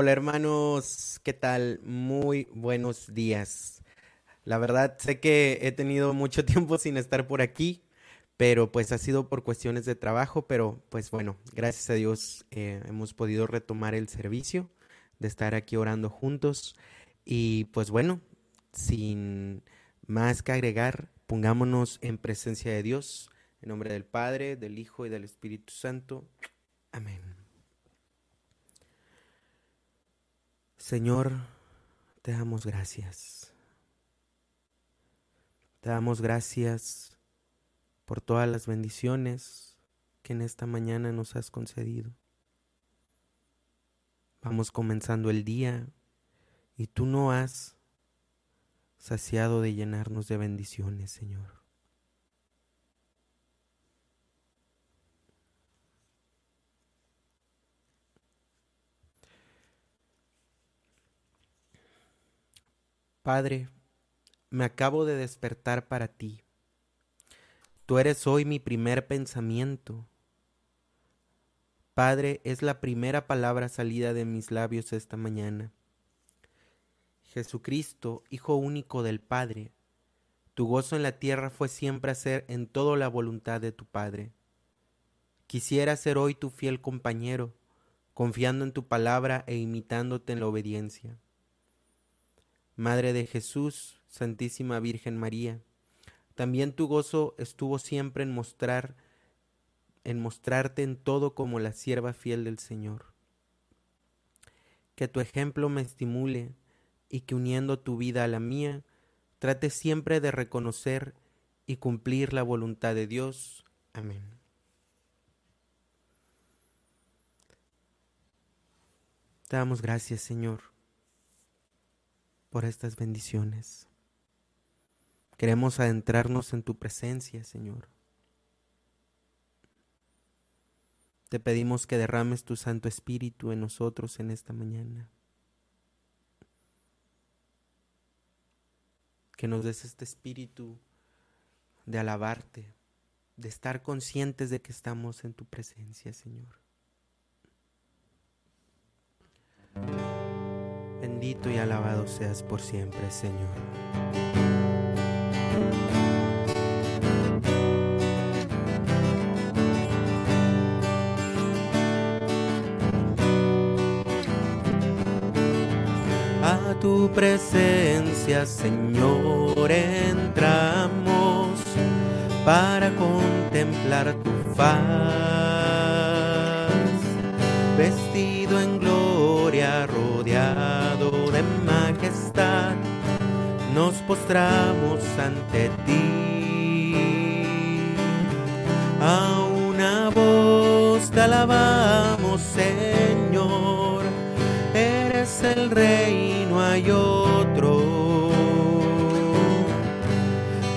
Hola hermanos, ¿qué tal? Muy buenos días. La verdad sé que he tenido mucho tiempo sin estar por aquí, pero pues ha sido por cuestiones de trabajo, pero pues bueno, gracias a Dios eh, hemos podido retomar el servicio de estar aquí orando juntos y pues bueno, sin más que agregar, pongámonos en presencia de Dios, en nombre del Padre, del Hijo y del Espíritu Santo. Amén. Señor, te damos gracias. Te damos gracias por todas las bendiciones que en esta mañana nos has concedido. Vamos comenzando el día y tú no has saciado de llenarnos de bendiciones, Señor. Padre, me acabo de despertar para ti. Tú eres hoy mi primer pensamiento. Padre, es la primera palabra salida de mis labios esta mañana. Jesucristo, Hijo único del Padre, tu gozo en la tierra fue siempre hacer en todo la voluntad de tu Padre. Quisiera ser hoy tu fiel compañero, confiando en tu palabra e imitándote en la obediencia. Madre de Jesús, Santísima Virgen María, también tu gozo estuvo siempre en mostrar en mostrarte en todo como la sierva fiel del Señor. Que tu ejemplo me estimule y que uniendo tu vida a la mía, trate siempre de reconocer y cumplir la voluntad de Dios. Amén. Te damos gracias, Señor por estas bendiciones. Queremos adentrarnos en tu presencia, Señor. Te pedimos que derrames tu Santo Espíritu en nosotros en esta mañana. Que nos des este espíritu de alabarte, de estar conscientes de que estamos en tu presencia, Señor. Bendito y alabado seas por siempre, Señor. A tu presencia, Señor, entramos para contemplar tu faz, nos postramos ante ti. A una voz te alabamos, Señor, eres el rey, no hay otro.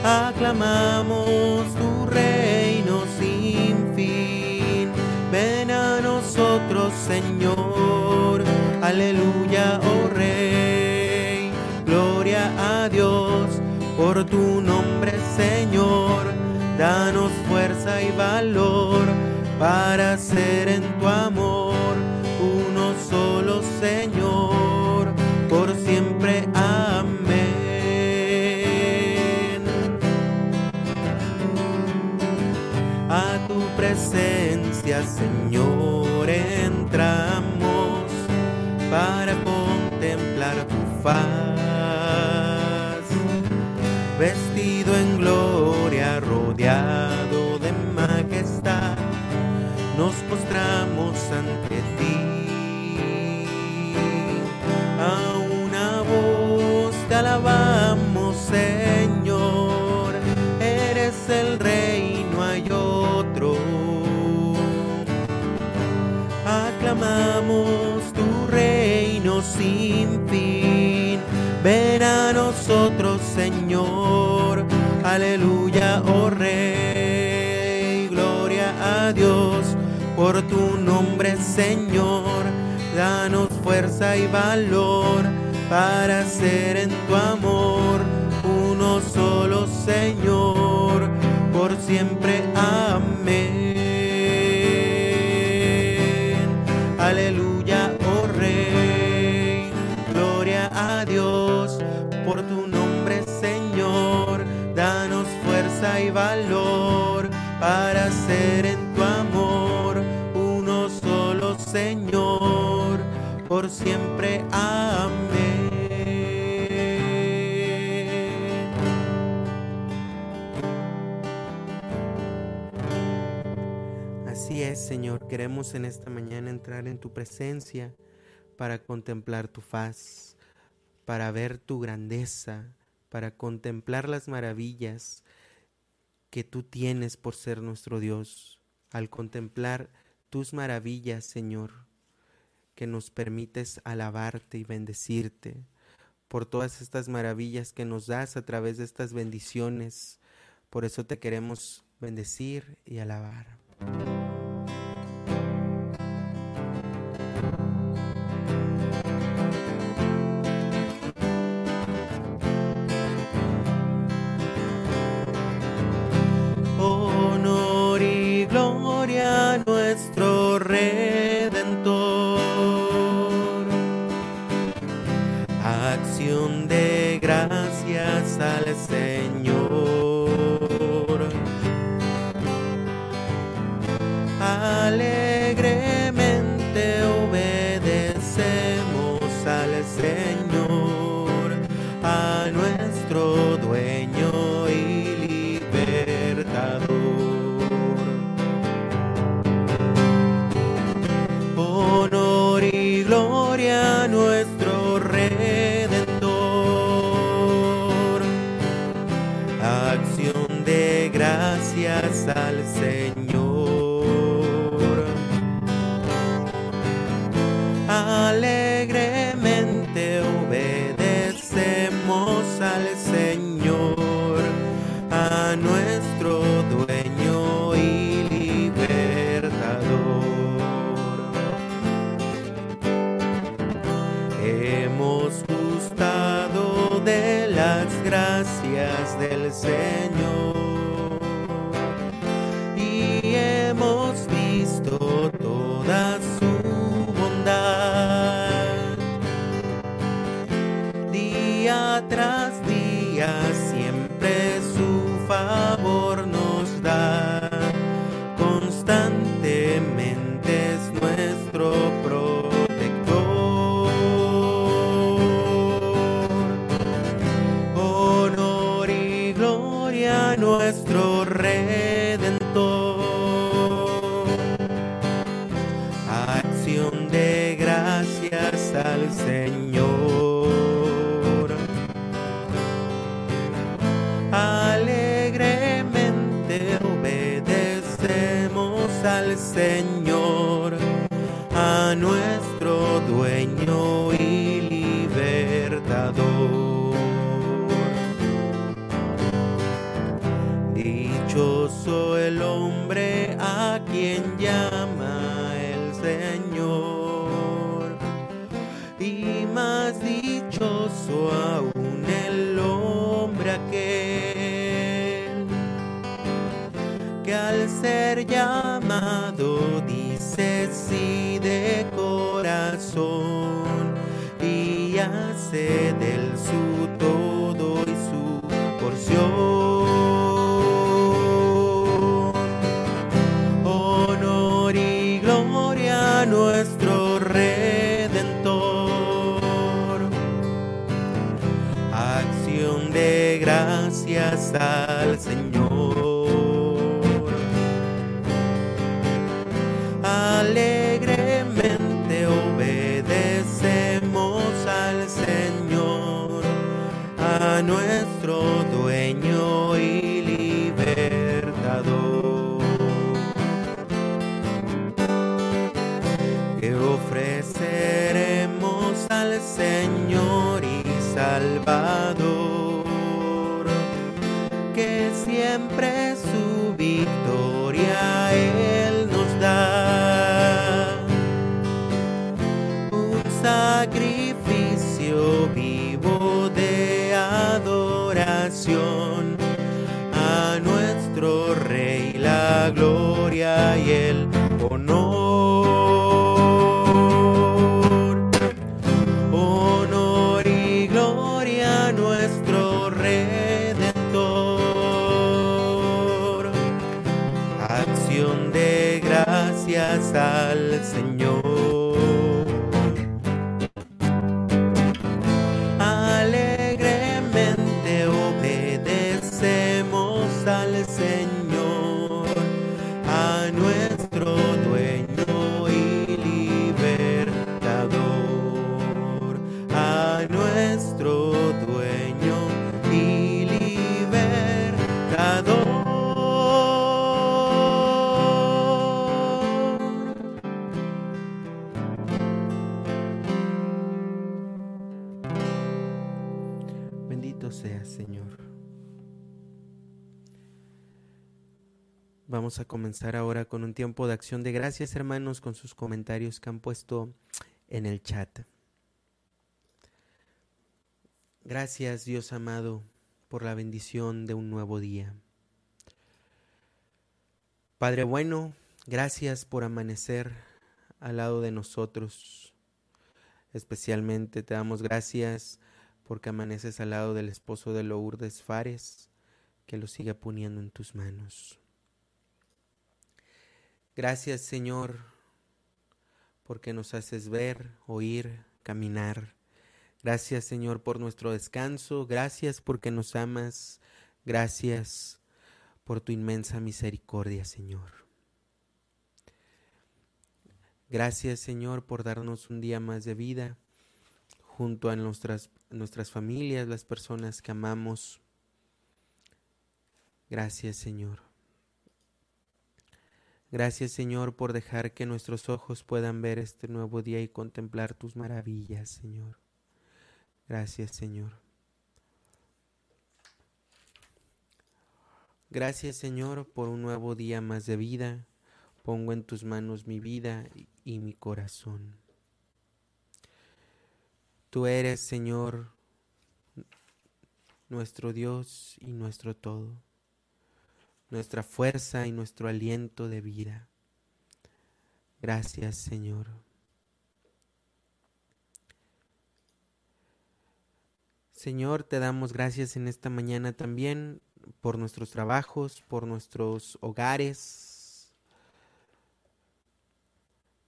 Aclamamos tu reino sin fin, ven a nosotros, Señor, aleluya, por tu nombre, Señor. Danos fuerza y valor para ser en tu amor uno solo, Señor, por siempre. Amén. A tu presencia, Señor, entramos para contemplar tu faz ante ti. A una voz te alabamos, Señor, eres el rey, no hay otro. Aclamamos tu reino sin fin. Ven a nosotros, Señor. Aleluya, Señor. Danos fuerza y valor para ser en tu amor uno solo, Señor. Por siempre. Siempre. Amén. Así es, Señor, queremos en esta mañana entrar en tu presencia para contemplar tu faz, para ver tu grandeza, para contemplar las maravillas que tú tienes por ser nuestro Dios. Al contemplar tus maravillas, Señor, que nos permites alabarte y bendecirte por todas estas maravillas que nos das a través de estas bendiciones. Por eso te queremos bendecir y alabar. Las gracias del Señor. toda su bondad. Día tras nuestro dueño al Señor. Vamos a comenzar ahora con un tiempo de acción de gracias, hermanos, con sus comentarios que han puesto en el chat. Gracias, Dios amado, por la bendición de un nuevo día. Padre bueno, gracias por amanecer al lado de nosotros. Especialmente te damos gracias porque amaneces al lado del esposo de Lourdes Fares, que lo siga poniendo en tus manos. Gracias Señor, porque nos haces ver, oír, caminar. Gracias Señor por nuestro descanso, gracias porque nos amas, gracias por tu inmensa misericordia Señor. Gracias Señor por darnos un día más de vida junto a nuestras, nuestras familias, las personas que amamos. Gracias Señor. Gracias Señor por dejar que nuestros ojos puedan ver este nuevo día y contemplar tus maravillas, Señor. Gracias Señor. Gracias Señor por un nuevo día más de vida. Pongo en tus manos mi vida y mi corazón. Tú eres, Señor, nuestro Dios y nuestro todo, nuestra fuerza y nuestro aliento de vida. Gracias, Señor. Señor, te damos gracias en esta mañana también por nuestros trabajos, por nuestros hogares,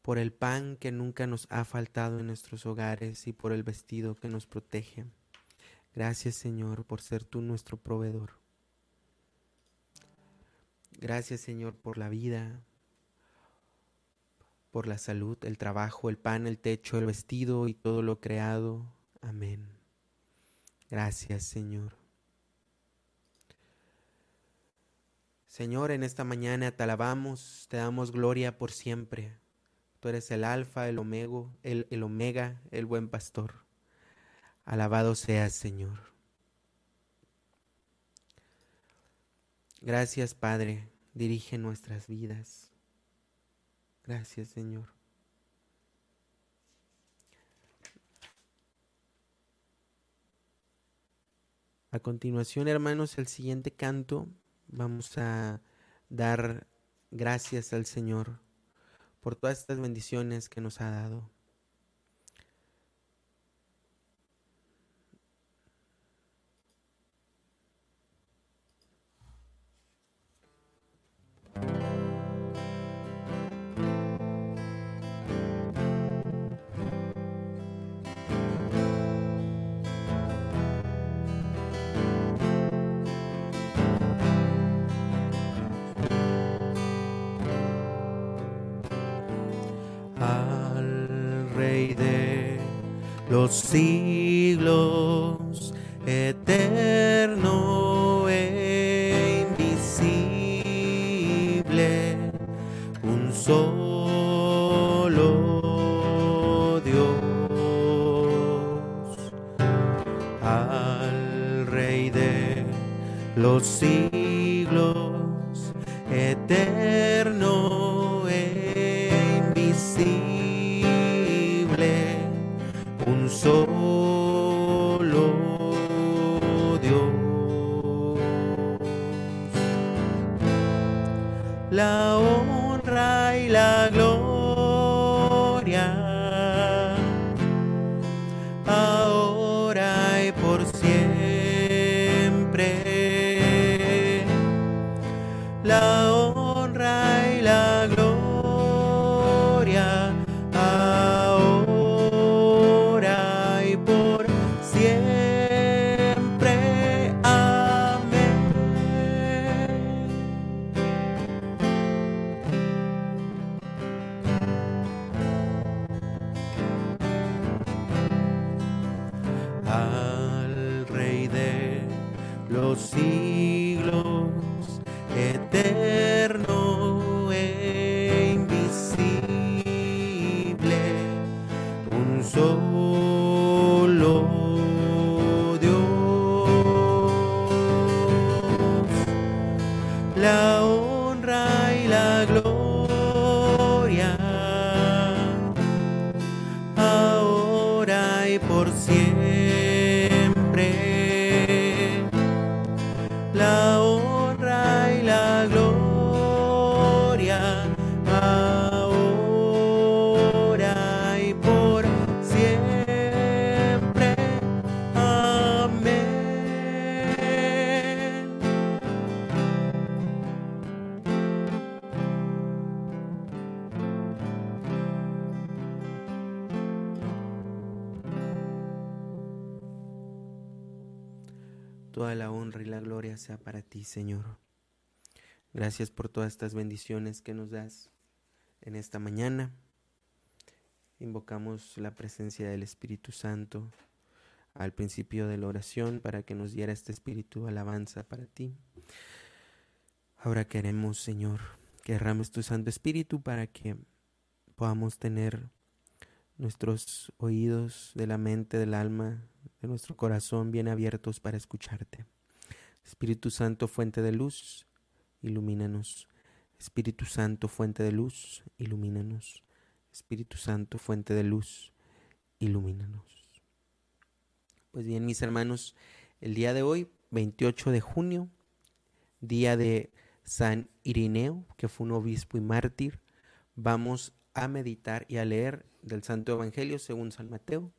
por el pan que nunca nos ha faltado en nuestros hogares y por el vestido que nos protege. Gracias Señor por ser tú nuestro proveedor. Gracias Señor por la vida, por la salud, el trabajo, el pan, el techo, el vestido y todo lo creado. Amén. Gracias Señor. Señor, en esta mañana te alabamos, te damos gloria por siempre. Tú eres el alfa, el omega, el, el omega, el buen pastor. Alabado seas, Señor. Gracias, Padre. Dirige nuestras vidas. Gracias, Señor. A continuación, hermanos, el siguiente canto vamos a dar gracias al Señor por todas estas bendiciones que nos ha dado. Los siglos, La honra y la gloria para ti, Señor. Gracias por todas estas bendiciones que nos das en esta mañana. Invocamos la presencia del Espíritu Santo al principio de la oración para que nos diera este espíritu alabanza para ti. Ahora queremos, Señor, que derrames tu Santo Espíritu para que podamos tener nuestros oídos de la mente, del alma, de nuestro corazón bien abiertos para escucharte. Espíritu Santo, fuente de luz, ilumínanos. Espíritu Santo, fuente de luz, ilumínanos. Espíritu Santo, fuente de luz, ilumínanos. Pues bien, mis hermanos, el día de hoy, 28 de junio, día de San Irineo, que fue un obispo y mártir, vamos a meditar y a leer del Santo Evangelio según San Mateo,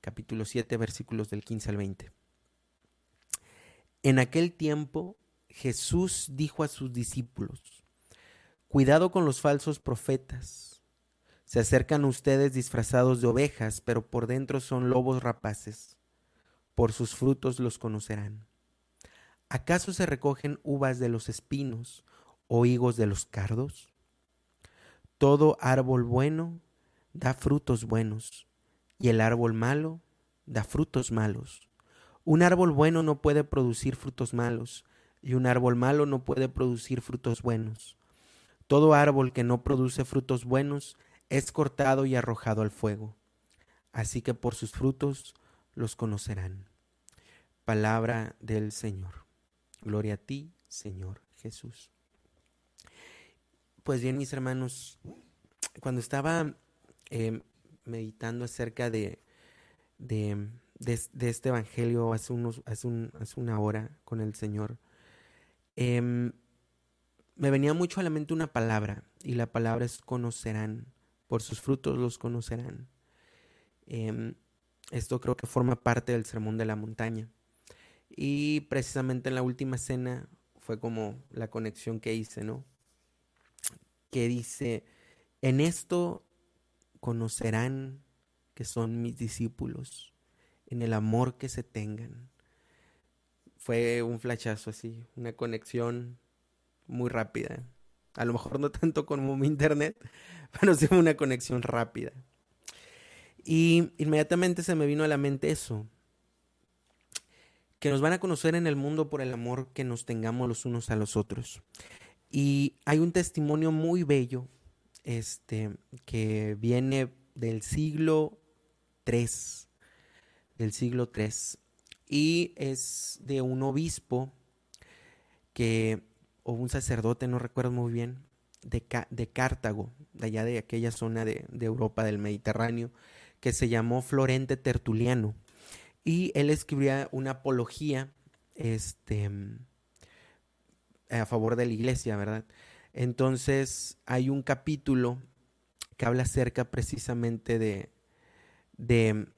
capítulo 7, versículos del 15 al 20. En aquel tiempo Jesús dijo a sus discípulos, Cuidado con los falsos profetas. Se acercan ustedes disfrazados de ovejas, pero por dentro son lobos rapaces. Por sus frutos los conocerán. ¿Acaso se recogen uvas de los espinos o higos de los cardos? Todo árbol bueno da frutos buenos, y el árbol malo da frutos malos. Un árbol bueno no puede producir frutos malos, y un árbol malo no puede producir frutos buenos. Todo árbol que no produce frutos buenos es cortado y arrojado al fuego. Así que por sus frutos los conocerán. Palabra del Señor. Gloria a ti, Señor Jesús. Pues bien, mis hermanos, cuando estaba eh, meditando acerca de, de, este Evangelio hace, unos, hace, hace, una hora con el Señor, em, me venía mucho a la mente una palabra, y la palabra es conocerán, por sus frutos los conocerán. Em, esto creo que forma parte del sermón de la montaña. Y precisamente en la última cena fue como la conexión que hice, ¿no? Que dice, en esto conocerán que son mis discípulos, en el amor que se tengan. Fue un flachazo así, una conexión muy rápida. A lo mejor no tanto como mi internet, pero sí una conexión rápida. Y inmediatamente se me vino a la mente eso, que nos van a conocer en el mundo por el amor que nos tengamos los unos a los otros. Y hay un testimonio muy bello este, que viene del siglo III, del siglo III, y es de un obispo que, o un sacerdote, no recuerdo muy bien, de, de Cartago, de allá de aquella zona de, de Europa, del Mediterráneo, que se llamó Florente Tertuliano y él escribía una apología este, a favor de la iglesia, ¿verdad? Entonces hay un capítulo que habla acerca precisamente de, de,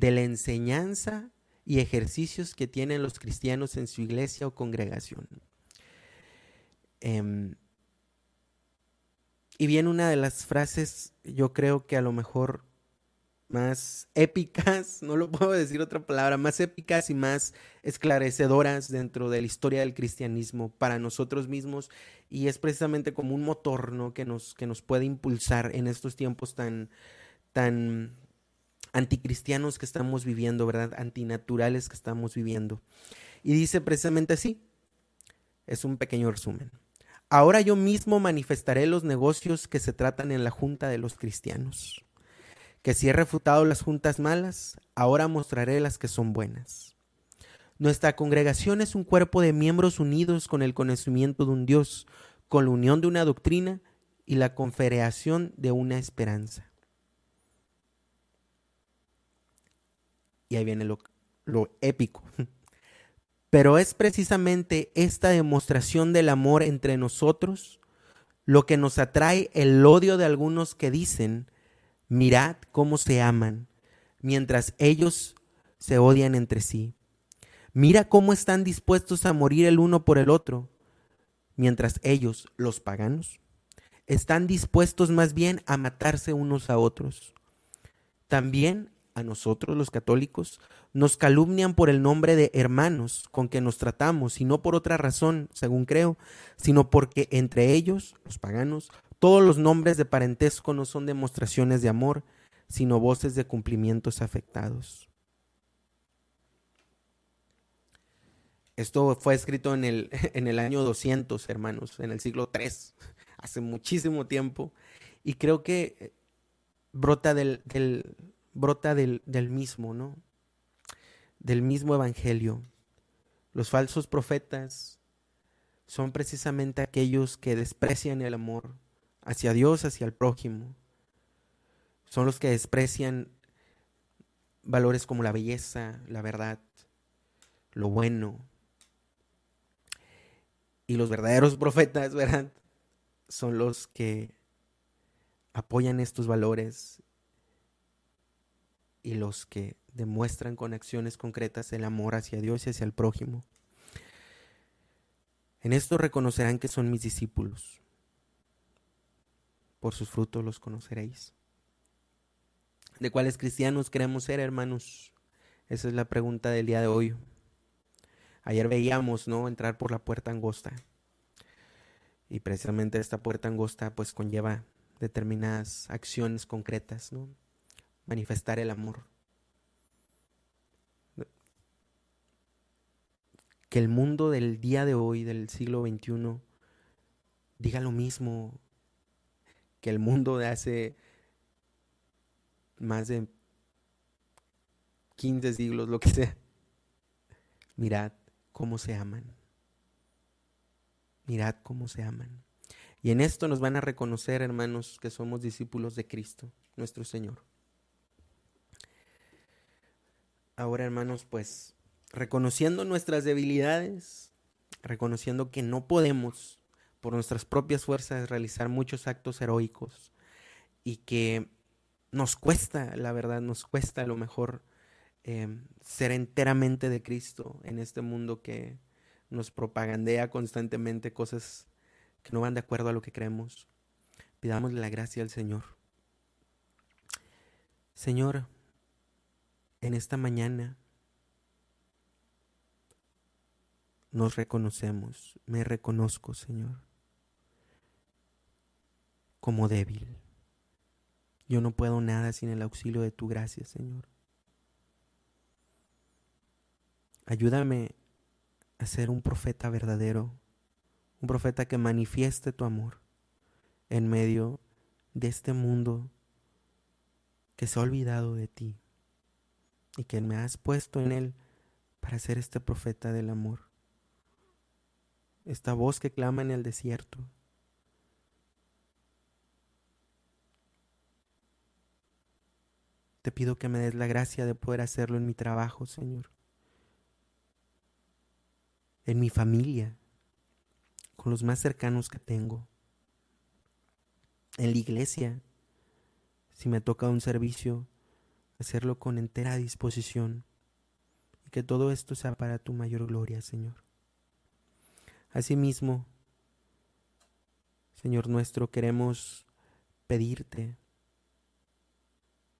la enseñanza y ejercicios que tienen los cristianos en su iglesia o congregación. Em, y bien, una de las frases, yo creo que a lo mejor más épicas, no lo puedo decir otra palabra, más épicas y más esclarecedoras dentro de la historia del cristianismo para nosotros mismos y es precisamente como un motor ¿no? que, nos, que nos puede impulsar en estos tiempos tan, tan anticristianos que estamos viviendo, ¿verdad? Antinaturales que estamos viviendo. Y dice precisamente así, es un pequeño resumen. Ahora yo mismo manifestaré los negocios que se tratan en la Junta de los Cristianos que si he refutado las juntas malas, ahora mostraré las que son buenas. Nuestra congregación es un cuerpo de miembros unidos con el conocimiento de un Dios, con la unión de una doctrina y la confederación de una esperanza. Y ahí viene lo, lo épico. Pero es precisamente esta demostración del amor entre nosotros lo que nos atrae el odio de algunos que dicen Mirad cómo se aman, mientras ellos se odian entre sí. Mira cómo están dispuestos a morir el uno por el otro, mientras ellos, los paganos, están dispuestos más bien a matarse unos a otros. También a nosotros los católicos, nos calumnian por el nombre de hermanos con que nos tratamos, y no por otra razón, según creo, sino porque entre ellos, los paganos, todos los nombres de parentesco no son demostraciones de amor, sino voces de cumplimientos afectados. Esto fue escrito en el, en el año 200, hermanos, en el siglo III, hace muchísimo tiempo, y creo que brota del, brota del, del mismo, ¿no? Del mismo evangelio. Los falsos profetas son precisamente aquellos que desprecian el amor hacia Dios, hacia el prójimo. Son los que desprecian valores como la belleza, la verdad, lo bueno. Y los verdaderos profetas, ¿verdad? Son los que apoyan estos valores y los que demuestran con acciones concretas el amor hacia Dios y hacia el prójimo. En esto reconocerán que son mis discípulos. Por sus frutos los conoceréis. ¿De cuáles cristianos queremos ser, hermanos? Esa es la pregunta del día de hoy. Ayer veíamos, ¿no? Entrar por la puerta angosta. Y precisamente esta puerta angosta pues conlleva determinadas acciones concretas, ¿no? Manifestar el amor. Que el mundo del día de hoy, del siglo XXI, diga lo mismo que el mundo de hace más de 15 siglos, lo que sea. Mirad cómo se aman. Mirad cómo se aman. Y en esto nos van a reconocer, hermanos, que somos discípulos de Cristo, nuestro Señor. Ahora, hermanos, pues reconociendo nuestras debilidades, reconociendo que no podemos por nuestras propias fuerzas realizar muchos actos heroicos y que nos cuesta, la verdad, nos cuesta a lo mejor em, ser enteramente de Cristo en este mundo que nos propagandea constantemente cosas que no van de acuerdo a lo que creemos. Pidámosle la gracia al Señor. Señor, en esta mañana nos reconocemos, me reconozco, Señor, como débil. Yo no puedo nada sin el auxilio de tu gracia, Señor. Ayúdame a ser un profeta verdadero, un profeta que manifieste tu amor en medio de este mundo que se ha olvidado de ti y que me has puesto en él para ser este profeta del amor. Esta voz que clama en el desierto. Te pido que me des la gracia de poder hacerlo en mi trabajo, Señor. En mi familia, con los más cercanos que tengo. En la iglesia, si me toca un servicio hacerlo con entera disposición y que todo esto sea para tu mayor gloria, Señor. Asimismo, Señor nuestro, queremos pedirte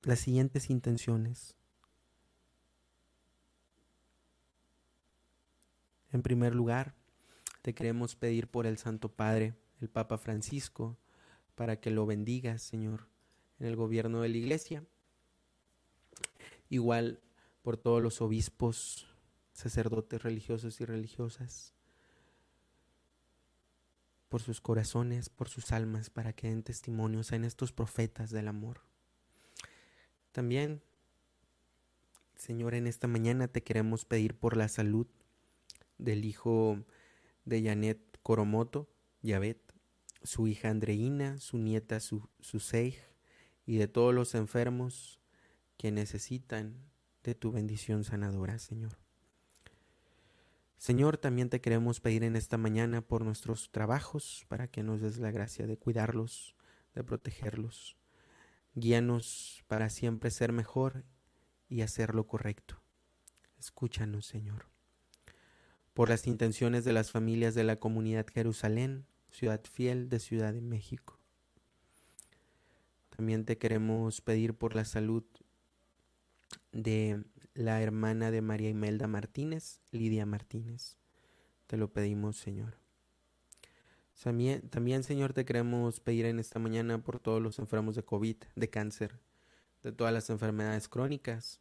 las siguientes intenciones. En primer lugar, te queremos pedir por el Santo Padre, el Papa Francisco, para que lo bendiga, Señor, en el gobierno de la Iglesia igual por todos los obispos, sacerdotes religiosos y religiosas, por sus corazones, por sus almas, para que den testimonios en estos profetas del amor. También, Señor, en esta mañana te queremos pedir por la salud del hijo de Janet Coromoto, Yavet, su hija Andreina, su nieta su, Suseij, y de todos los enfermos que necesitan de tu bendición sanadora, Señor. Señor, también te queremos pedir en esta mañana por nuestros trabajos, para que nos des la gracia de cuidarlos, de protegerlos. Guíanos para siempre ser mejor y hacer lo correcto. Escúchanos, Señor. Por las intenciones de las familias de la comunidad Jerusalén, ciudad fiel de Ciudad de México. También te queremos pedir por la salud de la hermana de María Imelda Martínez, Lidia Martínez. Te lo pedimos, Señor. También, también, Señor, te queremos pedir en esta mañana por todos los enfermos de COVID, de cáncer, de todas las enfermedades crónicas,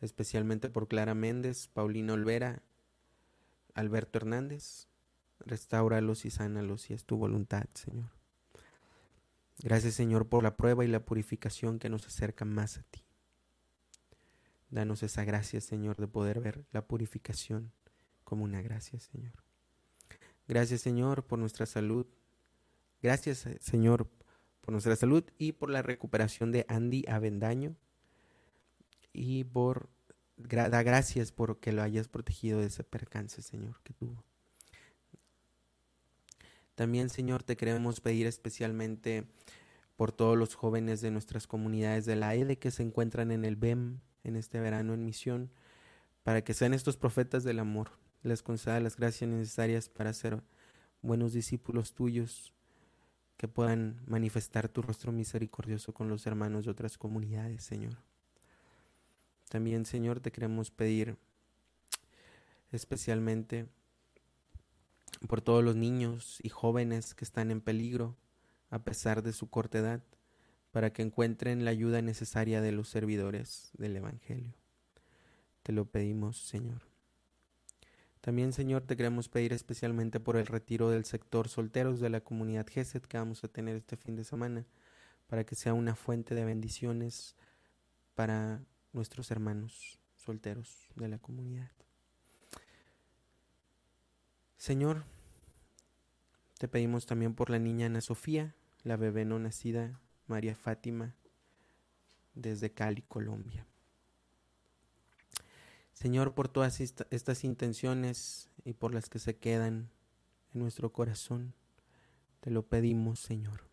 especialmente por Clara Méndez, Paulina Olvera, Alberto Hernández. Restáuralos y sánalos si es tu voluntad, Señor. Gracias, Señor, por la prueba y la purificación que nos acerca más a ti. Danos esa gracia, Señor, de poder ver la purificación como una gracia, Señor. Gracias, Señor, por nuestra salud. Gracias, Señor, por nuestra salud y por la recuperación de Andy Avendaño. Y por da gracias por que lo hayas protegido de ese percance, Señor, que tuvo. También, Señor, te queremos pedir especialmente por todos los jóvenes de nuestras comunidades de la EDE que se encuentran en el BEM en este verano en misión, para que sean estos profetas del amor, les conceda las gracias necesarias para ser buenos discípulos tuyos, que puedan manifestar tu rostro misericordioso con los hermanos de otras comunidades, Señor. También, Señor, te queremos pedir especialmente por todos los niños y jóvenes que están en peligro a pesar de su corta edad, para que encuentren la ayuda necesaria de los servidores del Evangelio. Te lo pedimos, Señor. También, Señor, te queremos pedir especialmente por el retiro del sector solteros de la comunidad GESET que vamos a tener este fin de semana, para que sea una fuente de bendiciones para nuestros hermanos solteros de la comunidad. Señor, te pedimos también por la niña Ana Sofía, la bebé no nacida María Fátima, desde Cali, Colombia. Señor, por todas estas intenciones y por las que se quedan en nuestro corazón, te lo pedimos, Señor.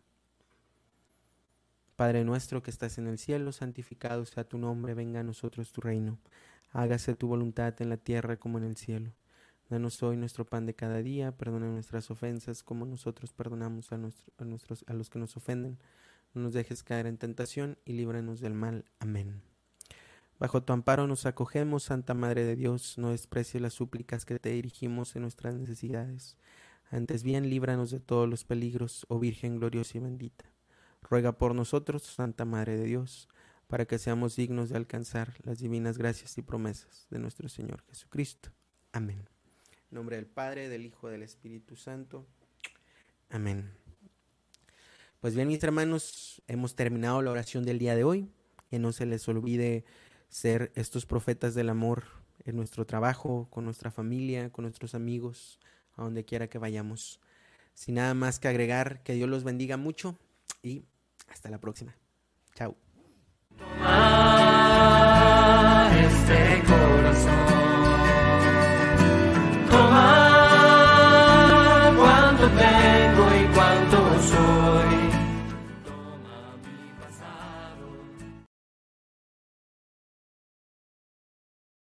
Padre nuestro que estás en el cielo, santificado sea tu nombre, venga a nosotros tu reino. Hágase tu voluntad en la tierra como en el cielo. Danos hoy nuestro pan de cada día, perdona nuestras ofensas como nosotros perdonamos a, nuestros, a los que nos ofenden no nos dejes caer en tentación y líbranos del mal. Amén. Bajo tu amparo nos acogemos, Santa Madre de Dios, no desprecies las súplicas que te dirigimos en nuestras necesidades. Antes bien, líbranos de todos los peligros, oh Virgen gloriosa y bendita. Ruega por nosotros, Santa Madre de Dios, para que seamos dignos de alcanzar las divinas gracias y promesas de nuestro Señor Jesucristo. Amén. En nombre del Padre, del Hijo, del Espíritu Santo. Amén. Pues bien, mis hermanos, hemos terminado la oración del día de hoy. Que no se les olvide ser estos profetas del amor en nuestro trabajo, con nuestra familia, con nuestros amigos, a donde quiera que vayamos. Sin nada más que agregar, que Dios los bendiga mucho y hasta la próxima. Chao. Este